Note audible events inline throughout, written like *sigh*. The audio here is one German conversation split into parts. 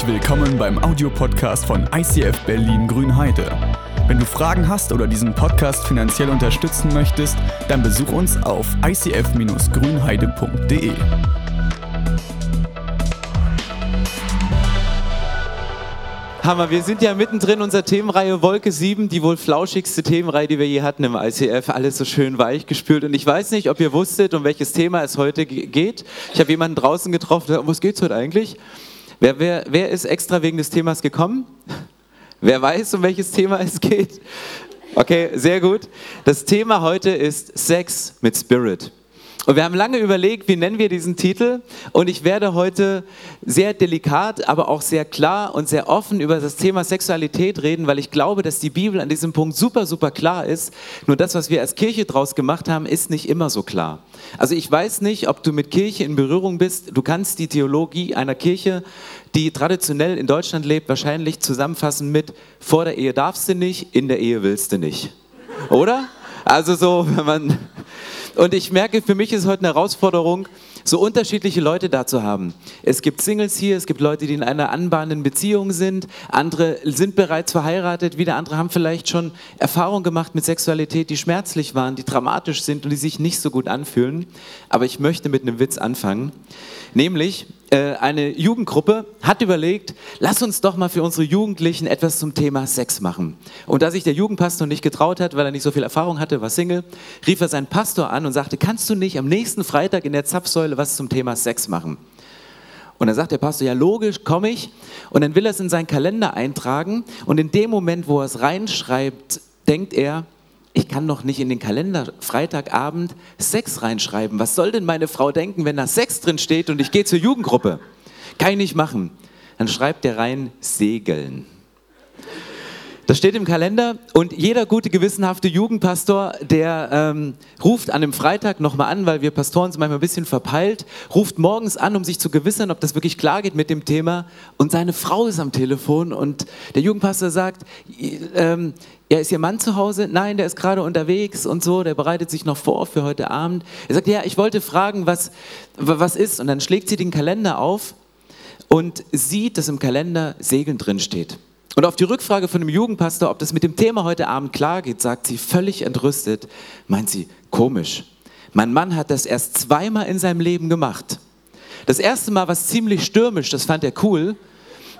Herzlich willkommen beim Audiopodcast von ICF Berlin Grünheide. Wenn du Fragen hast oder diesen Podcast finanziell unterstützen möchtest, dann besuch uns auf icf-grünheide.de. Hammer, wir sind ja mittendrin unserer Themenreihe Wolke 7, die wohl flauschigste Themenreihe, die wir je hatten im ICF. Alles so schön weich gespült. Und ich weiß nicht, ob ihr wusstet, um welches Thema es heute geht. Ich habe jemanden draußen getroffen, um was geht es heute eigentlich? Wer, wer, wer ist extra wegen des Themas gekommen? Wer weiß, um welches Thema es geht? Okay, sehr gut. Das Thema heute ist Sex mit Spirit. Und wir haben lange überlegt, wie nennen wir diesen Titel. Und ich werde heute sehr delikat, aber auch sehr klar und sehr offen über das Thema Sexualität reden, weil ich glaube, dass die Bibel an diesem Punkt super, super klar ist. Nur das, was wir als Kirche draus gemacht haben, ist nicht immer so klar. Also ich weiß nicht, ob du mit Kirche in Berührung bist. Du kannst die Theologie einer Kirche, die traditionell in Deutschland lebt, wahrscheinlich zusammenfassen mit, vor der Ehe darfst du nicht, in der Ehe willst du nicht. Oder? Also so, wenn man und ich merke, für mich ist heute eine Herausforderung, so unterschiedliche Leute da zu haben. Es gibt Singles hier, es gibt Leute, die in einer anbahnenden Beziehung sind, andere sind bereits verheiratet, wieder andere haben vielleicht schon Erfahrungen gemacht mit Sexualität, die schmerzlich waren, die dramatisch sind und die sich nicht so gut anfühlen. Aber ich möchte mit einem Witz anfangen. Nämlich, äh, eine Jugendgruppe hat überlegt, lass uns doch mal für unsere Jugendlichen etwas zum Thema Sex machen. Und da sich der Jugendpastor nicht getraut hat, weil er nicht so viel Erfahrung hatte, war Single, rief er seinen Pastor an und sagte, kannst du nicht am nächsten Freitag in der Zapfsäule was zum Thema Sex machen? Und dann sagt der Pastor, ja logisch, komme ich. Und dann will er es in seinen Kalender eintragen. Und in dem Moment, wo er es reinschreibt, denkt er, ich kann doch nicht in den Kalender Freitagabend Sex reinschreiben. Was soll denn meine Frau denken, wenn da Sex drin steht und ich gehe zur Jugendgruppe? Kann ich nicht machen. Dann schreibt er rein Segeln. Das steht im Kalender und jeder gute, gewissenhafte Jugendpastor, der ähm, ruft an einem Freitag nochmal an, weil wir Pastoren sind manchmal ein bisschen verpeilt, ruft morgens an, um sich zu gewissern, ob das wirklich klar geht mit dem Thema. Und seine Frau ist am Telefon und der Jugendpastor sagt, ähm, ja, ist Ihr Mann zu Hause? Nein, der ist gerade unterwegs und so, der bereitet sich noch vor für heute Abend. Er sagt, ja, ich wollte fragen, was, was ist? Und dann schlägt sie den Kalender auf und sieht, dass im Kalender Segeln drin steht. Und auf die Rückfrage von dem Jugendpastor, ob das mit dem Thema heute Abend klar geht, sagt sie völlig entrüstet, meint sie, komisch. Mein Mann hat das erst zweimal in seinem Leben gemacht. Das erste Mal war es ziemlich stürmisch, das fand er cool.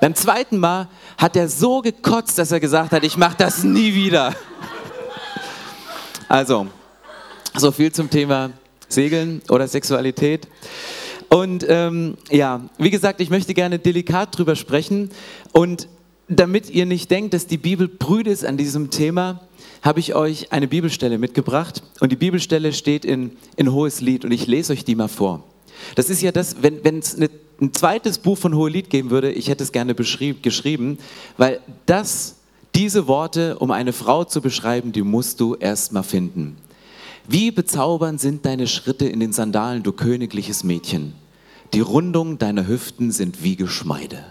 Beim zweiten Mal hat er so gekotzt, dass er gesagt hat, ich mache das nie wieder. Also, so viel zum Thema Segeln oder Sexualität. Und ähm, ja, wie gesagt, ich möchte gerne delikat drüber sprechen. Und damit ihr nicht denkt, dass die Bibel prüde ist an diesem Thema, habe ich euch eine Bibelstelle mitgebracht. Und die Bibelstelle steht in, in Hohes Lied und ich lese euch die mal vor. Das ist ja das, wenn es ein zweites Buch von Hohelied geben würde, ich hätte es gerne geschrieben, weil das, diese Worte, um eine Frau zu beschreiben, die musst du erst mal finden. Wie bezaubernd sind deine Schritte in den Sandalen, du königliches Mädchen. Die Rundungen deiner Hüften sind wie Geschmeide.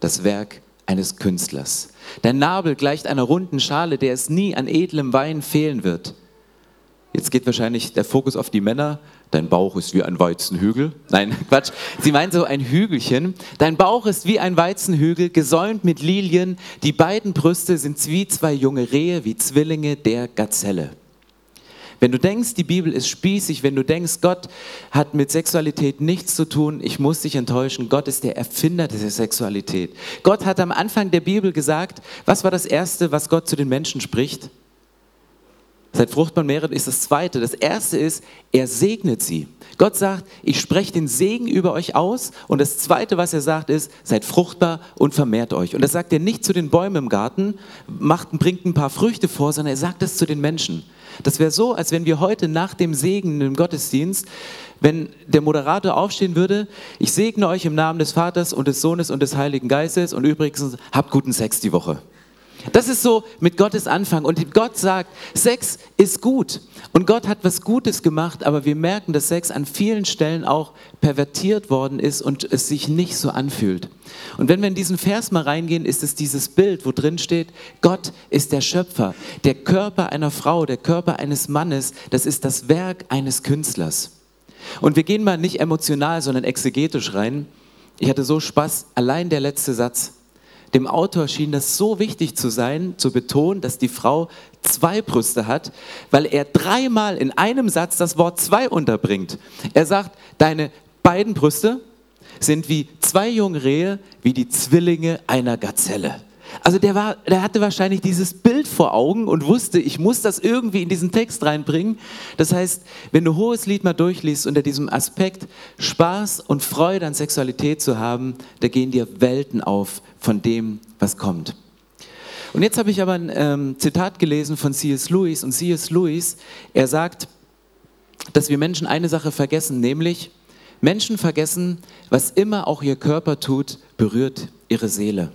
Das Werk eines Künstlers. Dein Nabel gleicht einer runden Schale, der es nie an edlem Wein fehlen wird. Jetzt geht wahrscheinlich der Fokus auf die Männer. Dein Bauch ist wie ein Weizenhügel. Nein, *laughs* Quatsch. Sie meint so ein Hügelchen. Dein Bauch ist wie ein Weizenhügel, gesäumt mit Lilien. Die beiden Brüste sind wie zwei junge Rehe, wie Zwillinge der Gazelle. Wenn du denkst, die Bibel ist spießig, wenn du denkst, Gott hat mit Sexualität nichts zu tun, ich muss dich enttäuschen, Gott ist der Erfinder der Sexualität. Gott hat am Anfang der Bibel gesagt, was war das Erste, was Gott zu den Menschen spricht? Seid fruchtbar mehret ist das Zweite. Das Erste ist, er segnet sie. Gott sagt, ich spreche den Segen über euch aus. Und das Zweite, was er sagt, ist, seid fruchtbar und vermehrt euch. Und das sagt er nicht zu den Bäumen im Garten, macht, bringt ein paar Früchte vor, sondern er sagt das zu den Menschen. Das wäre so, als wenn wir heute nach dem Segen im Gottesdienst, wenn der Moderator aufstehen würde, ich segne euch im Namen des Vaters und des Sohnes und des Heiligen Geistes und übrigens habt guten Sex die Woche. Das ist so mit Gottes Anfang. Und Gott sagt, Sex ist gut. Und Gott hat was Gutes gemacht, aber wir merken, dass Sex an vielen Stellen auch pervertiert worden ist und es sich nicht so anfühlt. Und wenn wir in diesen Vers mal reingehen, ist es dieses Bild, wo drin steht, Gott ist der Schöpfer. Der Körper einer Frau, der Körper eines Mannes, das ist das Werk eines Künstlers. Und wir gehen mal nicht emotional, sondern exegetisch rein. ich hatte so Spaß, allein der letzte Satz. Dem Autor schien das so wichtig zu sein, zu betonen, dass die Frau zwei Brüste hat, weil er dreimal in einem Satz das Wort zwei unterbringt. Er sagt, deine beiden Brüste sind wie zwei junge Rehe, wie die Zwillinge einer Gazelle. Also der, war, der hatte wahrscheinlich dieses Bild vor Augen und wusste, ich muss das irgendwie in diesen Text reinbringen. Das heißt, wenn du Hohes Lied mal durchliest unter diesem Aspekt, Spaß und Freude an Sexualität zu haben, da gehen dir Welten auf von dem, was kommt. Und jetzt habe ich aber ein ähm, Zitat gelesen von C.S. Lewis und C.S. Lewis, er sagt, dass wir Menschen eine Sache vergessen, nämlich Menschen vergessen, was immer auch ihr Körper tut, berührt ihre Seele.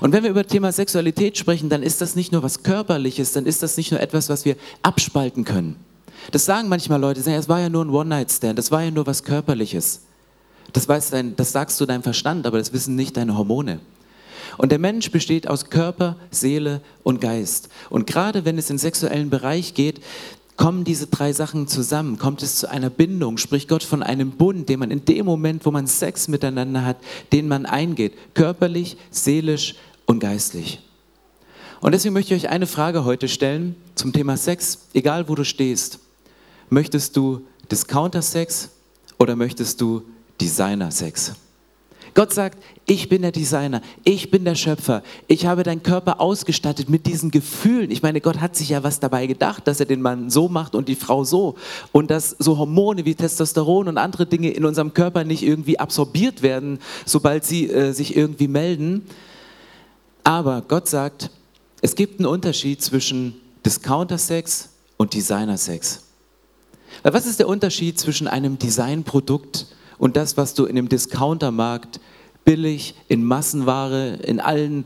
Und wenn wir über das Thema Sexualität sprechen, dann ist das nicht nur was Körperliches, dann ist das nicht nur etwas, was wir abspalten können. Das sagen manchmal Leute, sagen, es war ja nur ein One-Night-Stand, das war ja nur was Körperliches. Das, weiß dein, das sagst du deinem Verstand, aber das wissen nicht deine Hormone. Und der Mensch besteht aus Körper, Seele und Geist. Und gerade wenn es in den sexuellen Bereich geht, kommen diese drei Sachen zusammen, kommt es zu einer Bindung, spricht Gott von einem Bund, den man in dem Moment, wo man Sex miteinander hat, den man eingeht, körperlich, seelisch und geistlich. Und deswegen möchte ich euch eine Frage heute stellen zum Thema Sex, egal wo du stehst. Möchtest du Discounter-Sex oder möchtest du Designer-Sex? Gott sagt, ich bin der Designer, ich bin der Schöpfer, ich habe deinen Körper ausgestattet mit diesen Gefühlen. Ich meine, Gott hat sich ja was dabei gedacht, dass er den Mann so macht und die Frau so. Und dass so Hormone wie Testosteron und andere Dinge in unserem Körper nicht irgendwie absorbiert werden, sobald sie äh, sich irgendwie melden. Aber Gott sagt, es gibt einen Unterschied zwischen Discounter-Sex und Designer-Sex. Was ist der Unterschied zwischen einem Designprodukt und das, was du in dem Discountermarkt billig in Massenware, in allen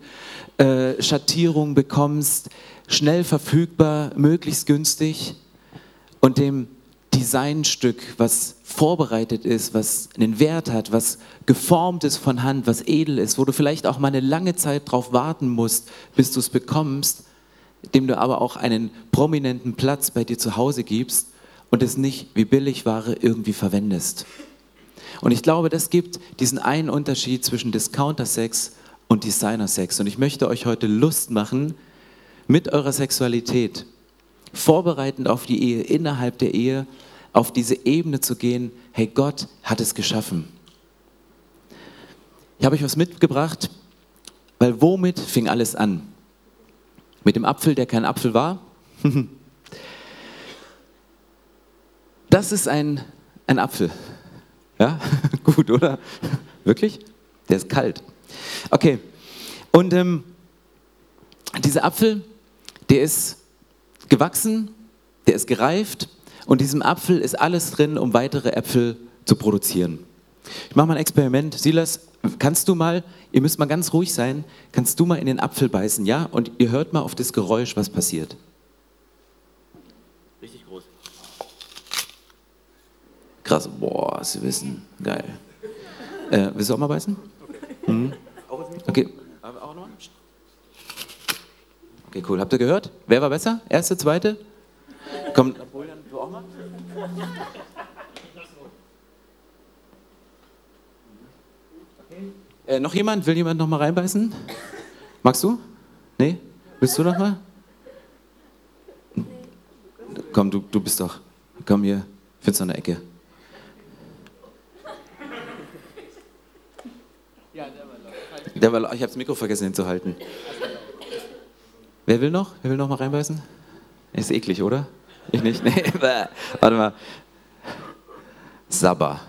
äh, Schattierungen bekommst, schnell verfügbar, möglichst günstig und dem Designstück, was vorbereitet ist, was einen Wert hat, was geformt ist von Hand, was edel ist, wo du vielleicht auch mal eine lange Zeit drauf warten musst, bis du es bekommst, dem du aber auch einen prominenten Platz bei dir zu Hause gibst und es nicht wie Billigware irgendwie verwendest. Und ich glaube, das gibt diesen einen Unterschied zwischen Discounter-Sex und Designer-Sex. Und ich möchte euch heute Lust machen, mit eurer Sexualität, vorbereitend auf die Ehe, innerhalb der Ehe, auf diese Ebene zu gehen, hey, Gott hat es geschaffen. Ich habe euch was mitgebracht, weil womit fing alles an? Mit dem Apfel, der kein Apfel war? *laughs* Das ist ein, ein Apfel. Ja, *laughs* gut, oder? Wirklich? Der ist kalt. Okay. Und ähm, dieser Apfel, der ist gewachsen, der ist gereift und diesem Apfel ist alles drin, um weitere Äpfel zu produzieren. Ich mache mal ein Experiment. Silas, kannst du mal, ihr müsst mal ganz ruhig sein, kannst du mal in den Apfel beißen, ja? Und ihr hört mal auf das Geräusch, was passiert. Krass, boah, Sie wissen, geil. Äh, willst du auch mal beißen? Mhm. Okay. Okay, cool. Habt ihr gehört? Wer war besser? Erste, zweite? Komm, Napoleon, du auch mal? Äh, noch jemand? Will jemand noch mal reinbeißen? Magst du? Nee? Willst du noch mal? Komm, du, du bist doch. Komm hier, findest du eine Ecke. Der war, ich habe das Mikro vergessen hinzuhalten. Wer will noch? Wer will noch mal reinbeißen? Ist eklig, oder? Ich nicht? *laughs* Nee, warte mal. Sabba.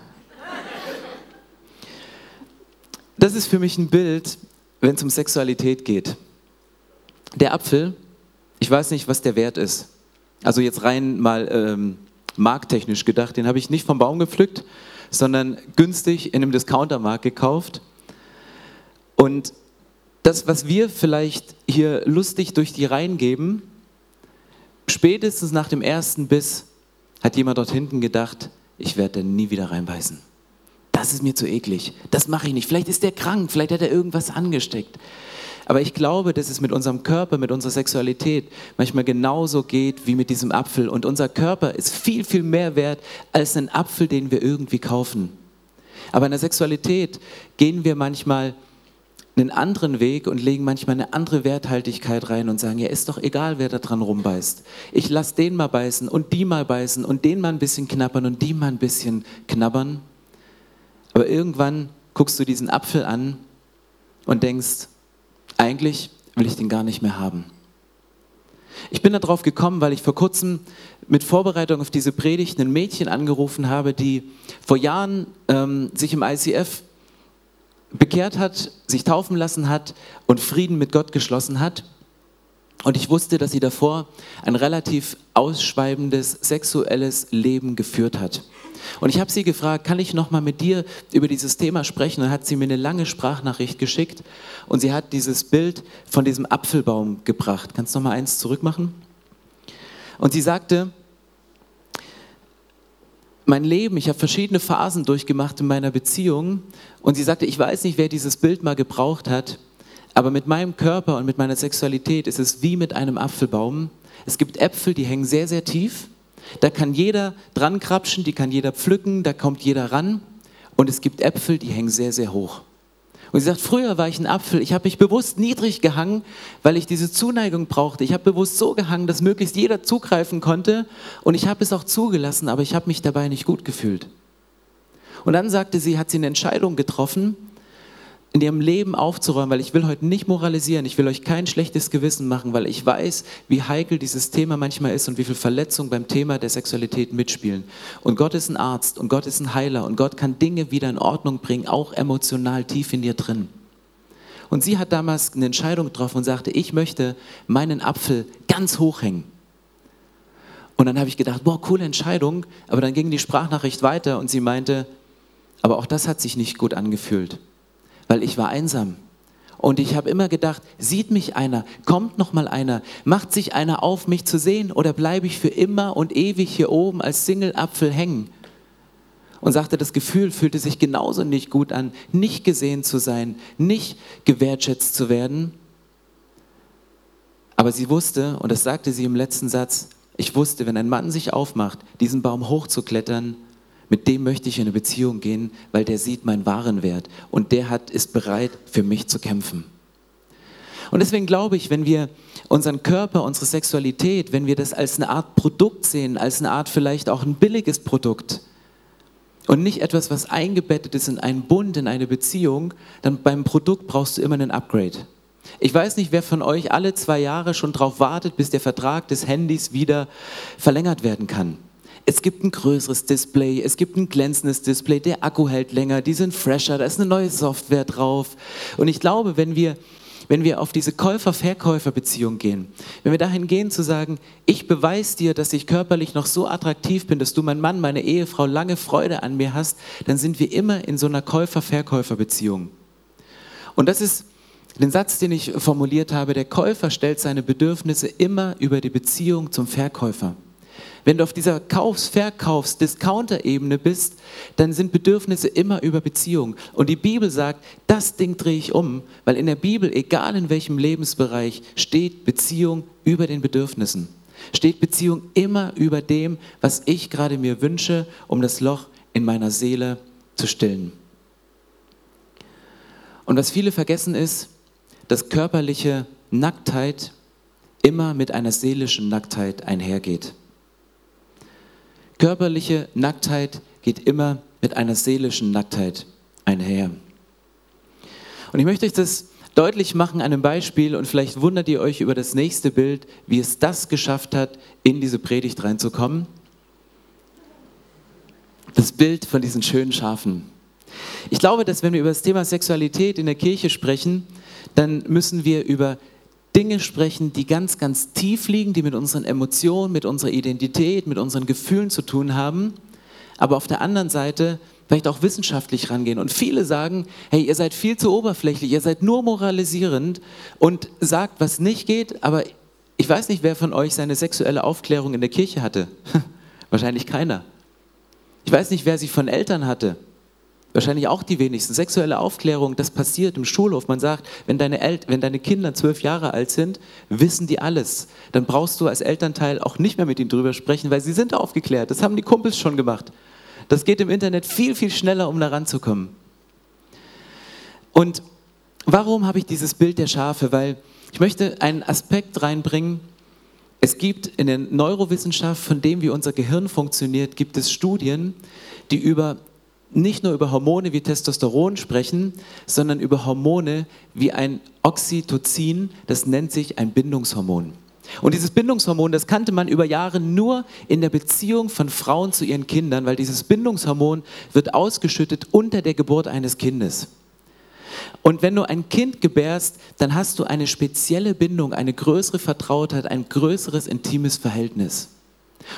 Das ist für mich ein Bild, wenn es um Sexualität geht. Der Apfel, ich weiß nicht, was der Wert ist. Also jetzt rein mal ähm, markttechnisch gedacht, den habe ich nicht vom Baum gepflückt, sondern günstig in einem Discountermarkt gekauft und das, was wir vielleicht hier lustig durch die Reihen geben, spätestens nach dem ersten Biss hat jemand dort hinten gedacht, ich werde da nie wieder reinbeißen. Das ist mir zu eklig. Das mache ich nicht. Vielleicht ist der krank, vielleicht hat er irgendwas angesteckt. Aber ich glaube, dass es mit unserem Körper, mit unserer Sexualität manchmal genauso geht wie mit diesem Apfel. Und unser Körper ist viel, viel mehr wert als ein Apfel, den wir irgendwie kaufen. Aber in der Sexualität gehen wir manchmal einen anderen Weg und legen manchmal eine andere Werthaltigkeit rein und sagen, ja, ist doch egal, wer da dran rumbeißt. Ich lasse den mal beißen und die mal beißen und den mal ein bisschen knabbern und die mal ein bisschen knabbern. Aber irgendwann guckst du diesen Apfel an und denkst, eigentlich will ich den gar nicht mehr haben. Ich bin darauf gekommen, weil ich vor kurzem mit Vorbereitung auf diese Predigt ein Mädchen angerufen habe, die vor Jahren ähm, sich im ICF bekehrt hat, sich taufen lassen hat und Frieden mit Gott geschlossen hat. Und ich wusste, dass sie davor ein relativ ausschweibendes sexuelles Leben geführt hat. Und ich habe sie gefragt, kann ich noch mal mit dir über dieses Thema sprechen? Und hat sie mir eine lange Sprachnachricht geschickt und sie hat dieses Bild von diesem Apfelbaum gebracht. Kannst du noch mal eins zurückmachen? Und sie sagte, mein Leben, ich habe verschiedene Phasen durchgemacht in meiner Beziehung und sie sagte, ich weiß nicht, wer dieses Bild mal gebraucht hat, aber mit meinem Körper und mit meiner Sexualität ist es wie mit einem Apfelbaum. Es gibt Äpfel, die hängen sehr, sehr tief. Da kann jeder dran krapschen, die kann jeder pflücken, da kommt jeder ran. Und es gibt Äpfel, die hängen sehr, sehr hoch. Und sie sagt, früher war ich ein Apfel, ich habe mich bewusst niedrig gehangen, weil ich diese Zuneigung brauchte. Ich habe bewusst so gehangen, dass möglichst jeder zugreifen konnte und ich habe es auch zugelassen, aber ich habe mich dabei nicht gut gefühlt. Und dann sagte sie, hat sie eine Entscheidung getroffen, in ihrem Leben aufzuräumen, weil ich will heute nicht moralisieren, ich will euch kein schlechtes Gewissen machen, weil ich weiß, wie heikel dieses Thema manchmal ist und wie viel Verletzungen beim Thema der Sexualität mitspielen. Und Gott ist ein Arzt und Gott ist ein Heiler und Gott kann Dinge wieder in Ordnung bringen, auch emotional tief in dir drin. Und sie hat damals eine Entscheidung getroffen und sagte, ich möchte meinen Apfel ganz hoch hängen. Und dann habe ich gedacht, boah, coole Entscheidung, aber dann ging die Sprachnachricht weiter und sie meinte, aber auch das hat sich nicht gut angefühlt weil ich war einsam. Und ich habe immer gedacht, sieht mich einer, kommt noch mal einer, macht sich einer auf, mich zu sehen, oder bleibe ich für immer und ewig hier oben als Single-Apfel hängen? Und sagte, das Gefühl fühlte sich genauso nicht gut an, nicht gesehen zu sein, nicht gewertschätzt zu werden. Aber sie wusste, und das sagte sie im letzten Satz, ich wusste, wenn ein Mann sich aufmacht, diesen Baum hochzuklettern, mit dem möchte ich in eine Beziehung gehen, weil der sieht meinen wahren Wert und der hat, ist bereit, für mich zu kämpfen. Und deswegen glaube ich, wenn wir unseren Körper, unsere Sexualität, wenn wir das als eine Art Produkt sehen, als eine Art vielleicht auch ein billiges Produkt und nicht etwas, was eingebettet ist in einen Bund, in eine Beziehung, dann beim Produkt brauchst du immer einen Upgrade. Ich weiß nicht, wer von euch alle zwei Jahre schon darauf wartet, bis der Vertrag des Handys wieder verlängert werden kann. Es gibt ein größeres Display, es gibt ein glänzendes Display, der Akku hält länger, die sind fresher, da ist eine neue Software drauf. Und ich glaube, wenn wir, wenn wir auf diese Käufer-Verkäufer-Beziehung gehen, wenn wir dahin gehen zu sagen, ich beweise dir, dass ich körperlich noch so attraktiv bin, dass du mein Mann, meine Ehefrau lange Freude an mir hast, dann sind wir immer in so einer Käufer-Verkäufer-Beziehung. Und das ist den Satz, den ich formuliert habe, der Käufer stellt seine Bedürfnisse immer über die Beziehung zum Verkäufer. Wenn du auf dieser Kaufs-, Verkaufs-, Discounter-Ebene bist, dann sind Bedürfnisse immer über Beziehung. Und die Bibel sagt, das Ding drehe ich um, weil in der Bibel, egal in welchem Lebensbereich, steht Beziehung über den Bedürfnissen. Steht Beziehung immer über dem, was ich gerade mir wünsche, um das Loch in meiner Seele zu stillen. Und was viele vergessen ist, dass körperliche Nacktheit immer mit einer seelischen Nacktheit einhergeht. Körperliche Nacktheit geht immer mit einer seelischen Nacktheit einher. Und ich möchte euch das deutlich machen an einem Beispiel und vielleicht wundert ihr euch über das nächste Bild, wie es das geschafft hat, in diese Predigt reinzukommen. Das Bild von diesen schönen Schafen. Ich glaube, dass wenn wir über das Thema Sexualität in der Kirche sprechen, dann müssen wir über Dinge sprechen, die ganz, ganz tief liegen, die mit unseren Emotionen, mit unserer Identität, mit unseren Gefühlen zu tun haben, aber auf der anderen Seite vielleicht auch wissenschaftlich rangehen. Und viele sagen, hey, ihr seid viel zu oberflächlich, ihr seid nur moralisierend und sagt, was nicht geht, aber ich weiß nicht, wer von euch seine sexuelle Aufklärung in der Kirche hatte. *laughs* Wahrscheinlich keiner. Ich weiß nicht, wer sie von Eltern hatte. Wahrscheinlich auch die wenigsten. Sexuelle Aufklärung, das passiert im Schulhof. Man sagt, wenn deine, El wenn deine Kinder zwölf Jahre alt sind, wissen die alles. Dann brauchst du als Elternteil auch nicht mehr mit ihnen drüber sprechen, weil sie sind aufgeklärt. Das haben die Kumpels schon gemacht. Das geht im Internet viel, viel schneller, um da ranzukommen. Und warum habe ich dieses Bild der Schafe? Weil ich möchte einen Aspekt reinbringen. Es gibt in der Neurowissenschaft, von dem wie unser Gehirn funktioniert, gibt es Studien, die über nicht nur über Hormone wie Testosteron sprechen, sondern über Hormone wie ein Oxytocin, das nennt sich ein Bindungshormon. Und dieses Bindungshormon, das kannte man über Jahre nur in der Beziehung von Frauen zu ihren Kindern, weil dieses Bindungshormon wird ausgeschüttet unter der Geburt eines Kindes. Und wenn du ein Kind gebärst, dann hast du eine spezielle Bindung, eine größere Vertrautheit, ein größeres intimes Verhältnis.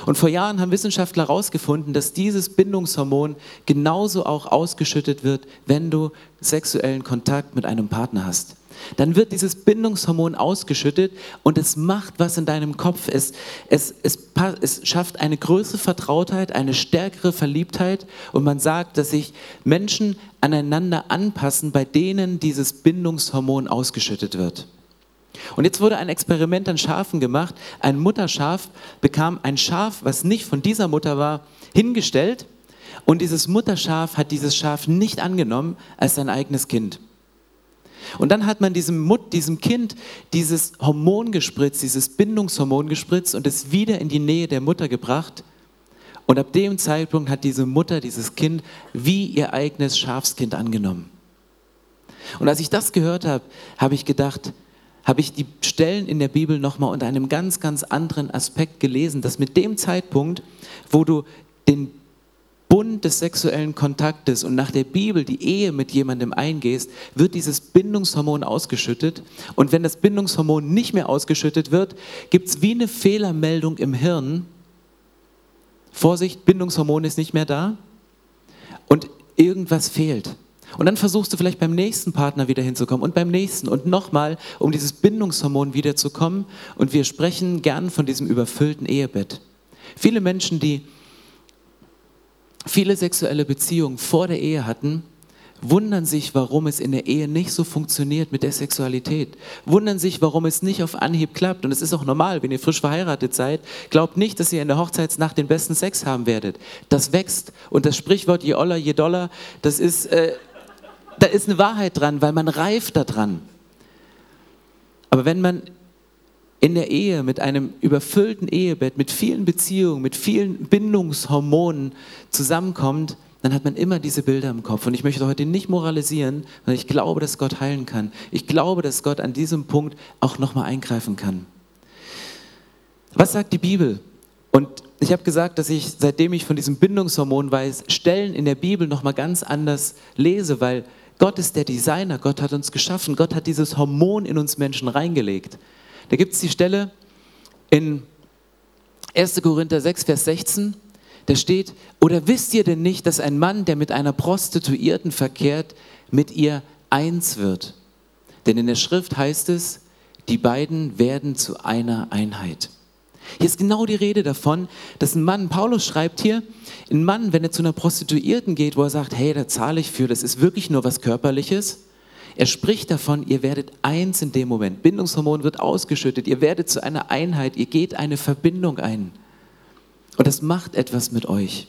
Und vor Jahren haben Wissenschaftler herausgefunden, dass dieses Bindungshormon genauso auch ausgeschüttet wird, wenn du sexuellen Kontakt mit einem Partner hast. Dann wird dieses Bindungshormon ausgeschüttet und es macht was in deinem Kopf. Es, es, es, es schafft eine größere Vertrautheit, eine stärkere Verliebtheit und man sagt, dass sich Menschen aneinander anpassen, bei denen dieses Bindungshormon ausgeschüttet wird. Und jetzt wurde ein Experiment an Schafen gemacht. Ein Mutterschaf bekam ein Schaf, was nicht von dieser Mutter war, hingestellt. Und dieses Mutterschaf hat dieses Schaf nicht angenommen als sein eigenes Kind. Und dann hat man diesem, Mut, diesem Kind dieses Hormon gespritzt, dieses Bindungshormon gespritzt und es wieder in die Nähe der Mutter gebracht. Und ab dem Zeitpunkt hat diese Mutter dieses Kind wie ihr eigenes Schafskind angenommen. Und als ich das gehört habe, habe ich gedacht, habe ich die Stellen in der Bibel nochmal unter einem ganz, ganz anderen Aspekt gelesen, dass mit dem Zeitpunkt, wo du den Bund des sexuellen Kontaktes und nach der Bibel die Ehe mit jemandem eingehst, wird dieses Bindungshormon ausgeschüttet. Und wenn das Bindungshormon nicht mehr ausgeschüttet wird, gibt es wie eine Fehlermeldung im Hirn. Vorsicht, Bindungshormon ist nicht mehr da und irgendwas fehlt. Und dann versuchst du vielleicht beim nächsten Partner wieder hinzukommen und beim nächsten und nochmal, um dieses Bindungshormon wiederzukommen. Und wir sprechen gern von diesem überfüllten Ehebett. Viele Menschen, die viele sexuelle Beziehungen vor der Ehe hatten, wundern sich, warum es in der Ehe nicht so funktioniert mit der Sexualität. Wundern sich, warum es nicht auf Anhieb klappt. Und es ist auch normal, wenn ihr frisch verheiratet seid. Glaubt nicht, dass ihr in der Hochzeitsnacht den besten Sex haben werdet. Das wächst. Und das Sprichwort je oller, je doller, das ist... Äh, da ist eine Wahrheit dran, weil man reift daran. Aber wenn man in der Ehe mit einem überfüllten Ehebett, mit vielen Beziehungen, mit vielen Bindungshormonen zusammenkommt, dann hat man immer diese Bilder im Kopf. Und ich möchte heute nicht moralisieren, weil ich glaube, dass Gott heilen kann. Ich glaube, dass Gott an diesem Punkt auch nochmal eingreifen kann. Was sagt die Bibel? Und ich habe gesagt, dass ich, seitdem ich von diesem Bindungshormon weiß, Stellen in der Bibel nochmal ganz anders lese, weil Gott ist der Designer, Gott hat uns geschaffen, Gott hat dieses Hormon in uns Menschen reingelegt. Da gibt es die Stelle in 1. Korinther 6, Vers 16, da steht, oder wisst ihr denn nicht, dass ein Mann, der mit einer Prostituierten verkehrt, mit ihr eins wird? Denn in der Schrift heißt es, die beiden werden zu einer Einheit. Hier ist genau die Rede davon, dass ein Mann, Paulus schreibt hier, ein Mann, wenn er zu einer Prostituierten geht, wo er sagt, hey, da zahle ich für, das ist wirklich nur was Körperliches. Er spricht davon, ihr werdet eins in dem Moment. Bindungshormon wird ausgeschüttet, ihr werdet zu einer Einheit, ihr geht eine Verbindung ein. Und das macht etwas mit euch.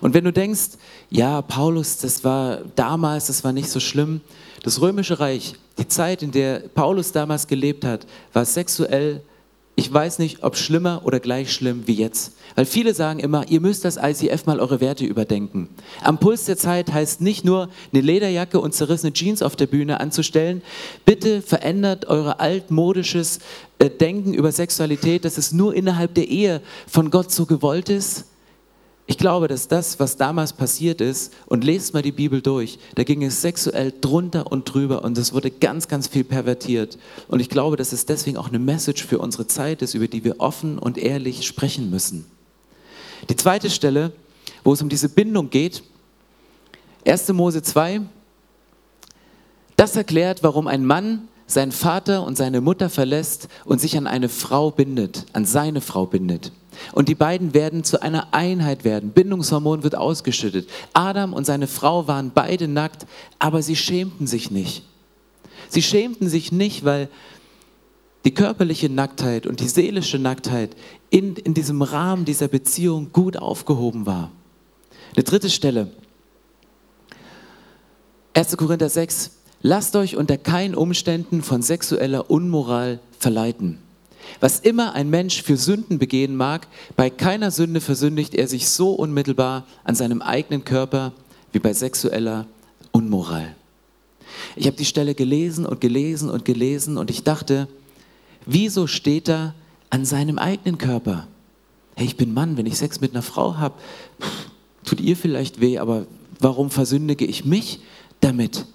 Und wenn du denkst, ja, Paulus, das war damals, das war nicht so schlimm. Das Römische Reich, die Zeit, in der Paulus damals gelebt hat, war sexuell ich weiß nicht, ob schlimmer oder gleich schlimm wie jetzt. Weil viele sagen immer, ihr müsst das ICF mal eure Werte überdenken. Am Puls der Zeit heißt nicht nur, eine Lederjacke und zerrissene Jeans auf der Bühne anzustellen. Bitte verändert eure altmodisches äh, Denken über Sexualität, dass es nur innerhalb der Ehe von Gott so gewollt ist ich glaube, dass das, was damals passiert ist, und lest mal die Bibel durch, da ging es sexuell drunter und drüber und es wurde ganz, ganz viel pervertiert. Und ich glaube, dass es deswegen auch eine Message für unsere Zeit ist, über die wir offen und ehrlich sprechen müssen. Die zweite Stelle, wo es um diese Bindung geht, 1. Mose 2, das erklärt, warum ein Mann seinen Vater und seine Mutter verlässt und sich an eine Frau bindet, an seine Frau bindet. Und die beiden werden zu einer Einheit werden. Bindungshormon wird ausgeschüttet. Adam und seine Frau waren beide nackt, aber sie schämten sich nicht. Sie schämten sich nicht, weil die körperliche Nacktheit und die seelische Nacktheit in, in diesem Rahmen dieser Beziehung gut aufgehoben war. Eine dritte Stelle. 1. Korinther 6. Lasst euch unter keinen Umständen von sexueller Unmoral verleiten. Was immer ein Mensch für Sünden begehen mag, bei keiner Sünde versündigt er sich so unmittelbar an seinem eigenen Körper wie bei sexueller Unmoral. Ich habe die Stelle gelesen und gelesen und gelesen und ich dachte, wieso steht er an seinem eigenen Körper? Hey, ich bin Mann, wenn ich Sex mit einer Frau habe, tut ihr vielleicht weh, aber warum versündige ich mich damit?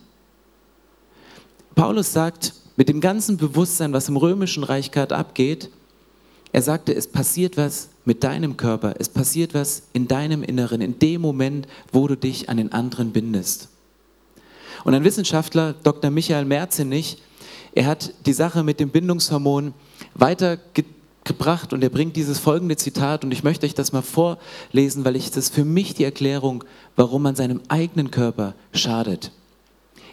Paulus sagt, mit dem ganzen Bewusstsein, was im römischen Reich gerade abgeht, er sagte, es passiert was mit deinem Körper, es passiert was in deinem Inneren, in dem Moment, wo du dich an den anderen bindest. Und ein Wissenschaftler, Dr. Michael Merzenich, er hat die Sache mit dem Bindungshormon weitergebracht und er bringt dieses folgende Zitat und ich möchte euch das mal vorlesen, weil ich das für mich die Erklärung, warum man seinem eigenen Körper schadet.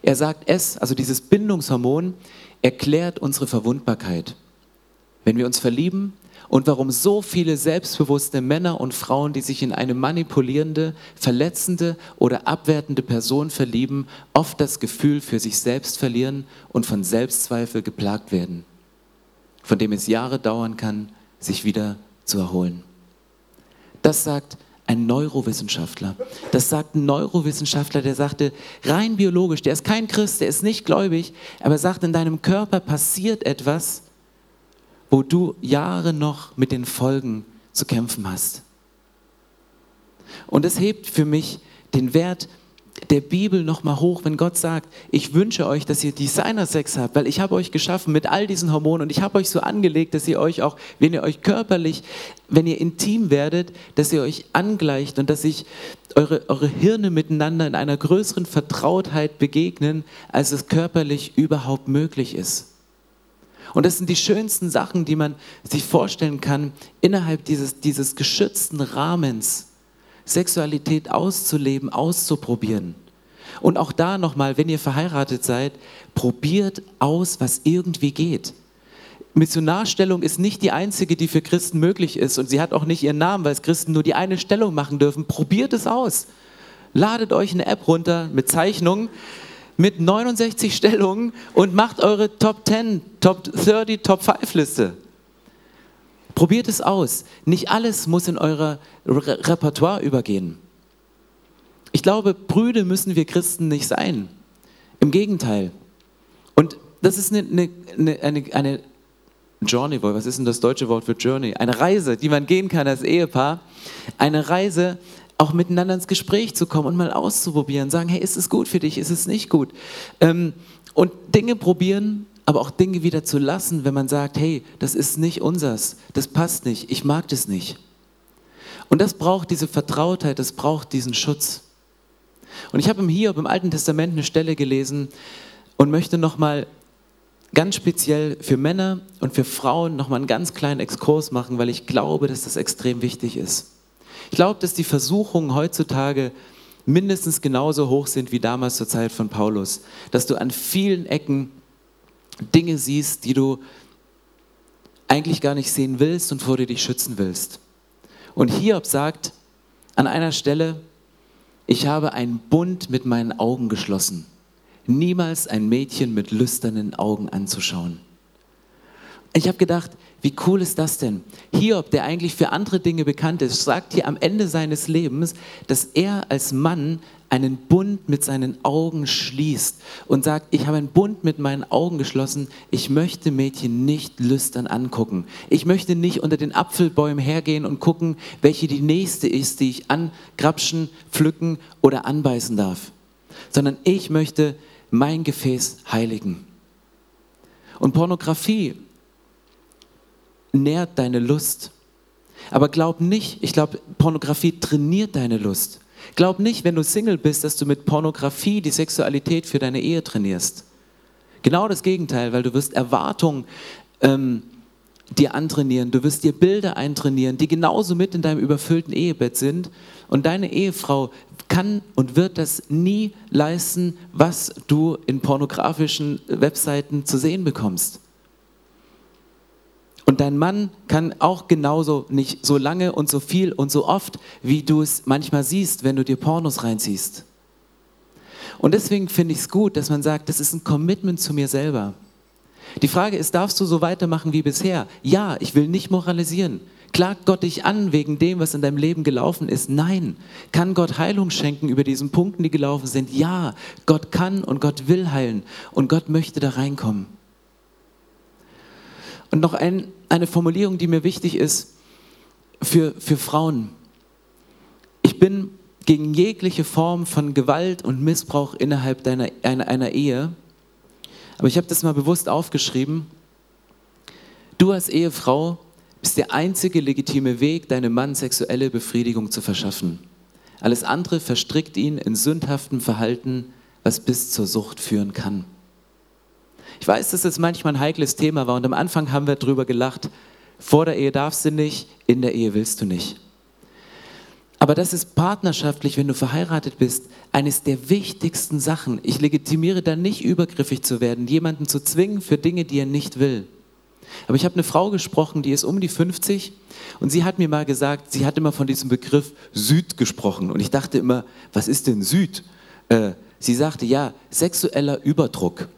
Er sagt es, also dieses Bindungshormon, erklärt unsere Verwundbarkeit. Wenn wir uns verlieben und warum so viele selbstbewusste Männer und Frauen, die sich in eine manipulierende, verletzende oder abwertende Person verlieben, oft das Gefühl für sich selbst verlieren und von Selbstzweifel geplagt werden, von dem es Jahre dauern kann, sich wieder zu erholen. Das sagt ein Neurowissenschaftler. Das sagt ein Neurowissenschaftler, der sagte, rein biologisch, der ist kein Christ, der ist nicht gläubig, aber er sagt, in deinem Körper passiert etwas, wo du Jahre noch mit den Folgen zu kämpfen hast. Und es hebt für mich den Wert der Bibel nochmal hoch, wenn Gott sagt, ich wünsche euch, dass ihr Designer-Sex habt, weil ich habe euch geschaffen mit all diesen Hormonen und ich habe euch so angelegt, dass ihr euch auch, wenn ihr euch körperlich, wenn ihr intim werdet, dass ihr euch angleicht und dass sich eure, eure Hirne miteinander in einer größeren Vertrautheit begegnen, als es körperlich überhaupt möglich ist. Und das sind die schönsten Sachen, die man sich vorstellen kann, innerhalb dieses, dieses geschützten Rahmens Sexualität auszuleben, auszuprobieren. Und auch da nochmal, wenn ihr verheiratet seid, probiert aus, was irgendwie geht. Missionarstellung ist nicht die einzige, die für Christen möglich ist. Und sie hat auch nicht ihren Namen, weil es Christen nur die eine Stellung machen dürfen. Probiert es aus. Ladet euch eine App runter mit Zeichnungen, mit 69 Stellungen und macht eure Top 10, Top 30, Top 5 Liste. Probiert es aus. Nicht alles muss in euer Re Repertoire übergehen. Ich glaube, Brüde müssen wir Christen nicht sein. Im Gegenteil. Und das ist eine, eine, eine, eine Journey, was ist denn das deutsche Wort für Journey? Eine Reise, die man gehen kann als Ehepaar. Eine Reise, auch miteinander ins Gespräch zu kommen und mal auszuprobieren, sagen, hey, ist es gut für dich, ist es nicht gut? Ähm, und Dinge probieren, aber auch Dinge wieder zu lassen, wenn man sagt, hey, das ist nicht unsers, das passt nicht, ich mag das nicht. Und das braucht diese Vertrautheit, das braucht diesen Schutz. Und ich habe im Hiob im Alten Testament eine Stelle gelesen und möchte nochmal ganz speziell für Männer und für Frauen nochmal einen ganz kleinen Exkurs machen, weil ich glaube, dass das extrem wichtig ist. Ich glaube, dass die Versuchungen heutzutage mindestens genauso hoch sind wie damals zur Zeit von Paulus, dass du an vielen Ecken Dinge siehst, die du eigentlich gar nicht sehen willst und vor dir dich schützen willst. Und Hiob sagt an einer Stelle, ich habe einen Bund mit meinen Augen geschlossen, niemals ein Mädchen mit lüsternen Augen anzuschauen. Ich habe gedacht, wie cool ist das denn? Hiob, der eigentlich für andere Dinge bekannt ist, sagt hier am Ende seines Lebens, dass er als Mann einen Bund mit seinen Augen schließt und sagt, ich habe einen Bund mit meinen Augen geschlossen, ich möchte Mädchen nicht lüstern angucken. Ich möchte nicht unter den Apfelbäumen hergehen und gucken, welche die nächste ist, die ich angrapschen, pflücken oder anbeißen darf, sondern ich möchte mein Gefäß heiligen. Und Pornografie nährt deine Lust. Aber glaub nicht, ich glaube, Pornografie trainiert deine Lust. Glaub nicht, wenn du Single bist, dass du mit Pornografie die Sexualität für deine Ehe trainierst. Genau das Gegenteil, weil du wirst Erwartungen ähm, dir antrainieren, du wirst dir Bilder eintrainieren, die genauso mit in deinem überfüllten Ehebett sind. Und deine Ehefrau kann und wird das nie leisten, was du in pornografischen Webseiten zu sehen bekommst. Und dein Mann kann auch genauso nicht so lange und so viel und so oft, wie du es manchmal siehst, wenn du dir Pornos reinziehst. Und deswegen finde ich es gut, dass man sagt, das ist ein Commitment zu mir selber. Die Frage ist, darfst du so weitermachen wie bisher? Ja, ich will nicht moralisieren. Klagt Gott dich an wegen dem, was in deinem Leben gelaufen ist? Nein. Kann Gott Heilung schenken über diesen Punkten, die gelaufen sind? Ja. Gott kann und Gott will heilen und Gott möchte da reinkommen. Und noch ein, eine Formulierung, die mir wichtig ist für, für Frauen. Ich bin gegen jegliche Form von Gewalt und Missbrauch innerhalb deiner, einer, einer Ehe. Aber ich habe das mal bewusst aufgeschrieben. Du als Ehefrau bist der einzige legitime Weg, deinem Mann sexuelle Befriedigung zu verschaffen. Alles andere verstrickt ihn in sündhaftem Verhalten, was bis zur Sucht führen kann. Ich weiß, dass das manchmal ein heikles Thema war und am Anfang haben wir darüber gelacht. Vor der Ehe darfst du nicht, in der Ehe willst du nicht. Aber das ist partnerschaftlich, wenn du verheiratet bist, eines der wichtigsten Sachen. Ich legitimiere da nicht übergriffig zu werden, jemanden zu zwingen für Dinge, die er nicht will. Aber ich habe eine Frau gesprochen, die ist um die 50 und sie hat mir mal gesagt, sie hat immer von diesem Begriff Süd gesprochen und ich dachte immer, was ist denn Süd? Äh, sie sagte, ja, sexueller Überdruck.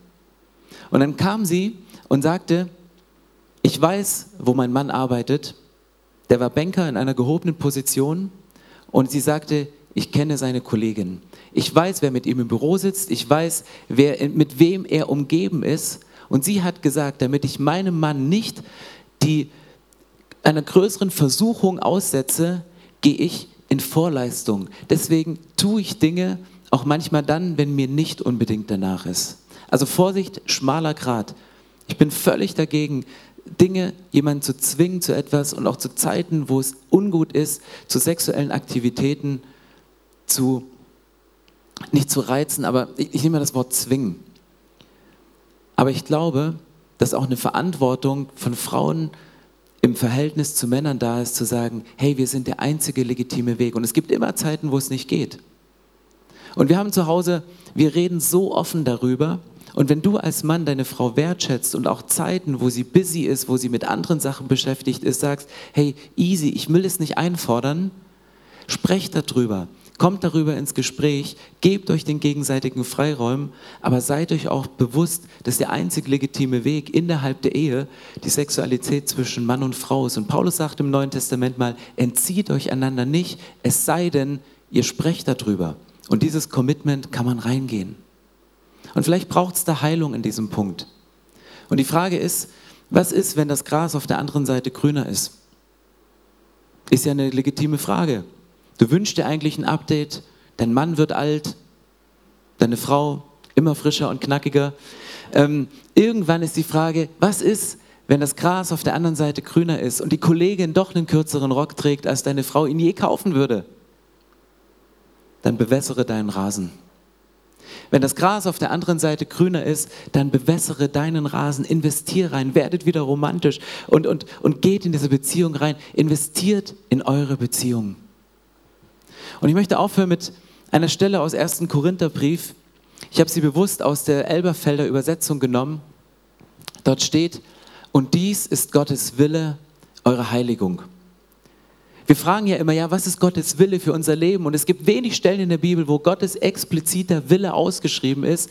Und dann kam sie und sagte, ich weiß, wo mein Mann arbeitet. Der war Banker in einer gehobenen Position. Und sie sagte, ich kenne seine Kollegin. Ich weiß, wer mit ihm im Büro sitzt. Ich weiß, wer, mit wem er umgeben ist. Und sie hat gesagt, damit ich meinem Mann nicht die, einer größeren Versuchung aussetze, gehe ich in Vorleistung. Deswegen tue ich Dinge auch manchmal dann, wenn mir nicht unbedingt danach ist. Also Vorsicht, schmaler Grat. Ich bin völlig dagegen, Dinge, jemanden zu zwingen zu etwas und auch zu Zeiten, wo es ungut ist, zu sexuellen Aktivitäten zu, nicht zu reizen, aber ich, ich nehme das Wort zwingen. Aber ich glaube, dass auch eine Verantwortung von Frauen im Verhältnis zu Männern da ist, zu sagen, hey, wir sind der einzige legitime Weg. Und es gibt immer Zeiten, wo es nicht geht. Und wir haben zu Hause, wir reden so offen darüber, und wenn du als Mann deine Frau wertschätzt und auch Zeiten, wo sie busy ist, wo sie mit anderen Sachen beschäftigt ist, sagst, hey, easy, ich will es nicht einfordern, sprecht darüber, kommt darüber ins Gespräch, gebt euch den gegenseitigen Freiraum, aber seid euch auch bewusst, dass der einzig legitime Weg innerhalb der Ehe die Sexualität zwischen Mann und Frau ist. Und Paulus sagt im Neuen Testament mal, entzieht euch einander nicht, es sei denn, ihr sprecht darüber. Und dieses Commitment kann man reingehen. Und vielleicht braucht es da Heilung in diesem Punkt. Und die Frage ist, was ist, wenn das Gras auf der anderen Seite grüner ist? Ist ja eine legitime Frage. Du wünschst dir eigentlich ein Update, dein Mann wird alt, deine Frau immer frischer und knackiger. Ähm, irgendwann ist die Frage, was ist, wenn das Gras auf der anderen Seite grüner ist und die Kollegin doch einen kürzeren Rock trägt, als deine Frau ihn je kaufen würde? Dann bewässere deinen Rasen. Wenn das Gras auf der anderen Seite grüner ist, dann bewässere deinen Rasen, investier rein, werdet wieder romantisch und, und, und geht in diese Beziehung rein, investiert in eure Beziehung. Und ich möchte aufhören mit einer Stelle aus 1. Korintherbrief. Ich habe sie bewusst aus der Elberfelder Übersetzung genommen. Dort steht, und dies ist Gottes Wille, eure Heiligung. Wir fragen ja immer, ja, was ist Gottes Wille für unser Leben? Und es gibt wenig Stellen in der Bibel, wo Gottes expliziter Wille ausgeschrieben ist.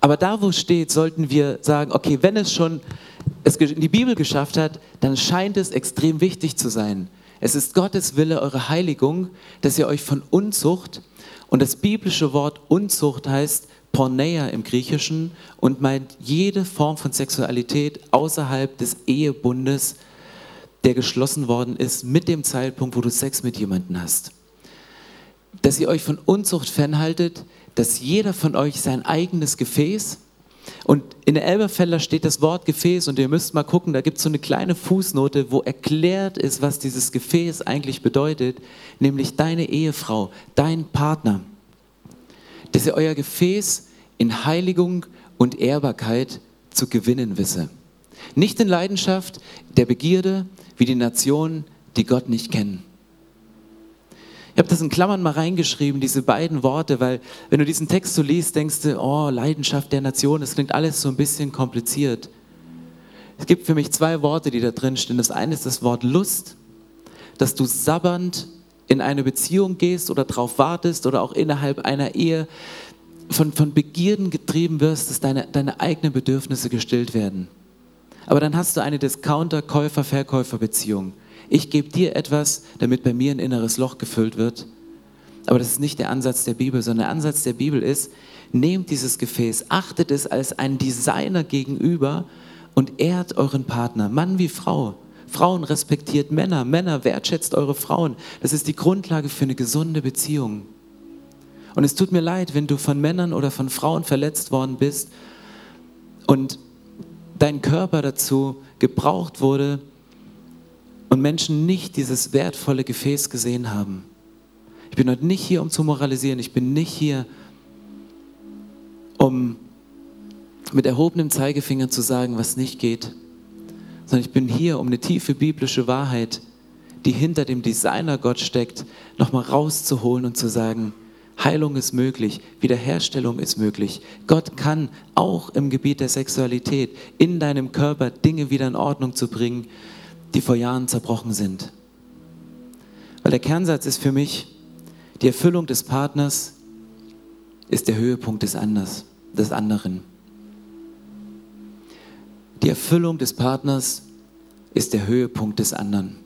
Aber da, wo es steht, sollten wir sagen, okay, wenn es schon es in die Bibel geschafft hat, dann scheint es extrem wichtig zu sein. Es ist Gottes Wille, eure Heiligung, dass ihr euch von Unzucht, und das biblische Wort Unzucht heißt Porneia im Griechischen und meint jede Form von Sexualität außerhalb des Ehebundes der geschlossen worden ist mit dem Zeitpunkt, wo du Sex mit jemandem hast. Dass ihr euch von Unzucht fernhaltet, dass jeder von euch sein eigenes Gefäß, und in der Elberfeller steht das Wort Gefäß und ihr müsst mal gucken, da gibt es so eine kleine Fußnote, wo erklärt ist, was dieses Gefäß eigentlich bedeutet, nämlich deine Ehefrau, dein Partner. Dass ihr euer Gefäß in Heiligung und Ehrbarkeit zu gewinnen wisse. Nicht in Leidenschaft der Begierde, wie die Nationen, die Gott nicht kennen. Ich habe das in Klammern mal reingeschrieben, diese beiden Worte, weil wenn du diesen Text so liest, denkst du, oh, Leidenschaft der Nation, das klingt alles so ein bisschen kompliziert. Es gibt für mich zwei Worte, die da drin stehen. Das eine ist das Wort Lust, dass du sabbernd in eine Beziehung gehst oder darauf wartest oder auch innerhalb einer Ehe von, von Begierden getrieben wirst, dass deine, deine eigenen Bedürfnisse gestillt werden. Aber dann hast du eine Discounter-Käufer-Verkäufer-Beziehung. Ich gebe dir etwas, damit bei mir ein inneres Loch gefüllt wird. Aber das ist nicht der Ansatz der Bibel, sondern der Ansatz der Bibel ist, nehmt dieses Gefäß, achtet es als ein Designer gegenüber und ehrt euren Partner, Mann wie Frau. Frauen respektiert Männer, Männer wertschätzt eure Frauen. Das ist die Grundlage für eine gesunde Beziehung. Und es tut mir leid, wenn du von Männern oder von Frauen verletzt worden bist und dein Körper dazu gebraucht wurde und Menschen nicht dieses wertvolle Gefäß gesehen haben. Ich bin heute nicht hier, um zu moralisieren. Ich bin nicht hier, um mit erhobenem Zeigefinger zu sagen, was nicht geht sondern ich bin hier, um eine tiefe biblische Wahrheit, die hinter dem Designer Gott steckt, nochmal rauszuholen und zu sagen, Heilung ist möglich, Wiederherstellung ist möglich. Gott kann auch im Gebiet der Sexualität in deinem Körper Dinge wieder in Ordnung zu bringen, die vor Jahren zerbrochen sind. Weil der Kernsatz ist für mich, die Erfüllung des Partners ist der Höhepunkt des, anders, des anderen. Die Erfüllung des Partners ist der Höhepunkt des anderen.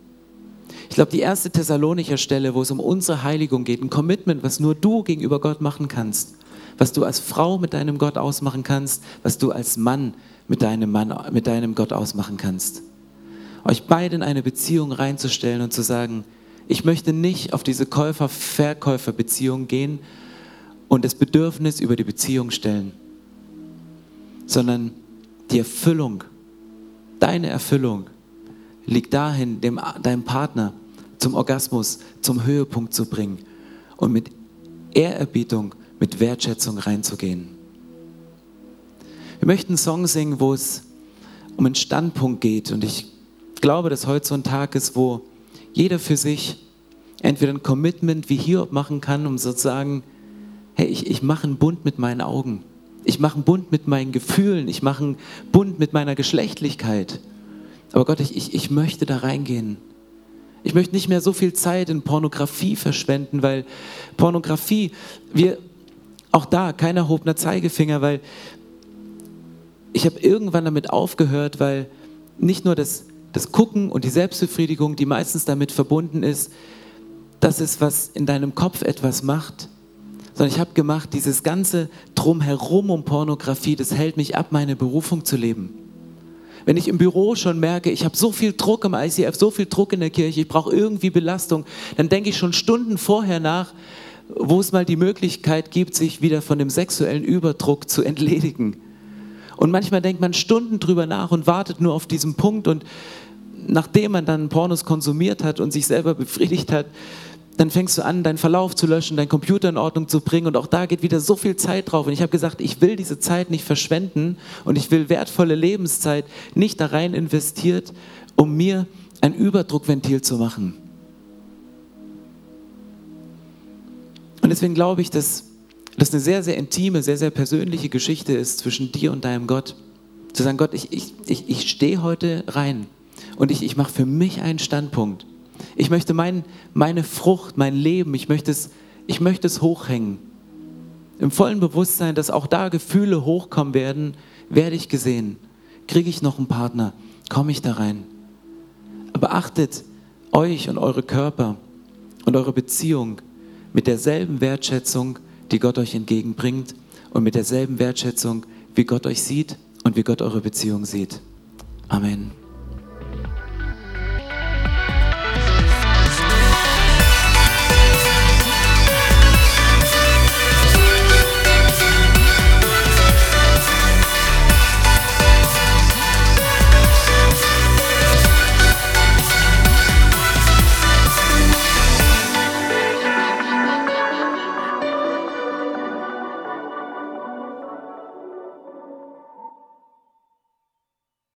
Ich glaube, die erste Thessalonicher Stelle, wo es um unsere Heiligung geht, ein Commitment, was nur du gegenüber Gott machen kannst, was du als Frau mit deinem Gott ausmachen kannst, was du als Mann mit deinem, Mann, mit deinem Gott ausmachen kannst. Euch beide in eine Beziehung reinzustellen und zu sagen, ich möchte nicht auf diese Käufer-Verkäufer-Beziehung gehen und das Bedürfnis über die Beziehung stellen, sondern die Erfüllung, deine Erfüllung liegt dahin, dem, deinem Partner zum Orgasmus, zum Höhepunkt zu bringen und mit Ehrerbietung, mit Wertschätzung reinzugehen. Wir möchten einen Song singen, wo es um einen Standpunkt geht und ich glaube, dass heute so ein Tag ist, wo jeder für sich entweder ein Commitment wie Hiob machen kann, um sozusagen, hey, ich, ich mache einen Bund mit meinen Augen. Ich mache einen Bund mit meinen Gefühlen. Ich mache einen Bund mit meiner Geschlechtlichkeit. Aber Gott, ich, ich, ich möchte da reingehen. Ich möchte nicht mehr so viel Zeit in Pornografie verschwenden, weil Pornografie, wir, auch da, kein erhobener Zeigefinger, weil ich habe irgendwann damit aufgehört, weil nicht nur das, das Gucken und die Selbstbefriedigung, die meistens damit verbunden ist, dass es was in deinem Kopf etwas macht, sondern ich habe gemacht, dieses ganze Drumherum um Pornografie, das hält mich ab, meine Berufung zu leben. Wenn ich im Büro schon merke, ich habe so viel Druck im ICF, so viel Druck in der Kirche, ich brauche irgendwie Belastung, dann denke ich schon Stunden vorher nach, wo es mal die Möglichkeit gibt, sich wieder von dem sexuellen Überdruck zu entledigen. Und manchmal denkt man Stunden drüber nach und wartet nur auf diesen Punkt und nachdem man dann Pornos konsumiert hat und sich selber befriedigt hat, dann fängst du an, deinen Verlauf zu löschen, deinen Computer in Ordnung zu bringen und auch da geht wieder so viel Zeit drauf. Und ich habe gesagt, ich will diese Zeit nicht verschwenden und ich will wertvolle Lebenszeit nicht da rein investiert, um mir ein Überdruckventil zu machen. Und deswegen glaube ich, dass das eine sehr, sehr intime, sehr, sehr persönliche Geschichte ist zwischen dir und deinem Gott. Zu sagen, Gott, ich, ich, ich, ich stehe heute rein und ich, ich mache für mich einen Standpunkt. Ich möchte mein, meine Frucht, mein Leben, ich möchte, es, ich möchte es hochhängen. Im vollen Bewusstsein, dass auch da Gefühle hochkommen werden, werde ich gesehen. Kriege ich noch einen Partner? Komme ich da rein? Aber achtet euch und eure Körper und eure Beziehung mit derselben Wertschätzung, die Gott euch entgegenbringt und mit derselben Wertschätzung, wie Gott euch sieht und wie Gott eure Beziehung sieht. Amen.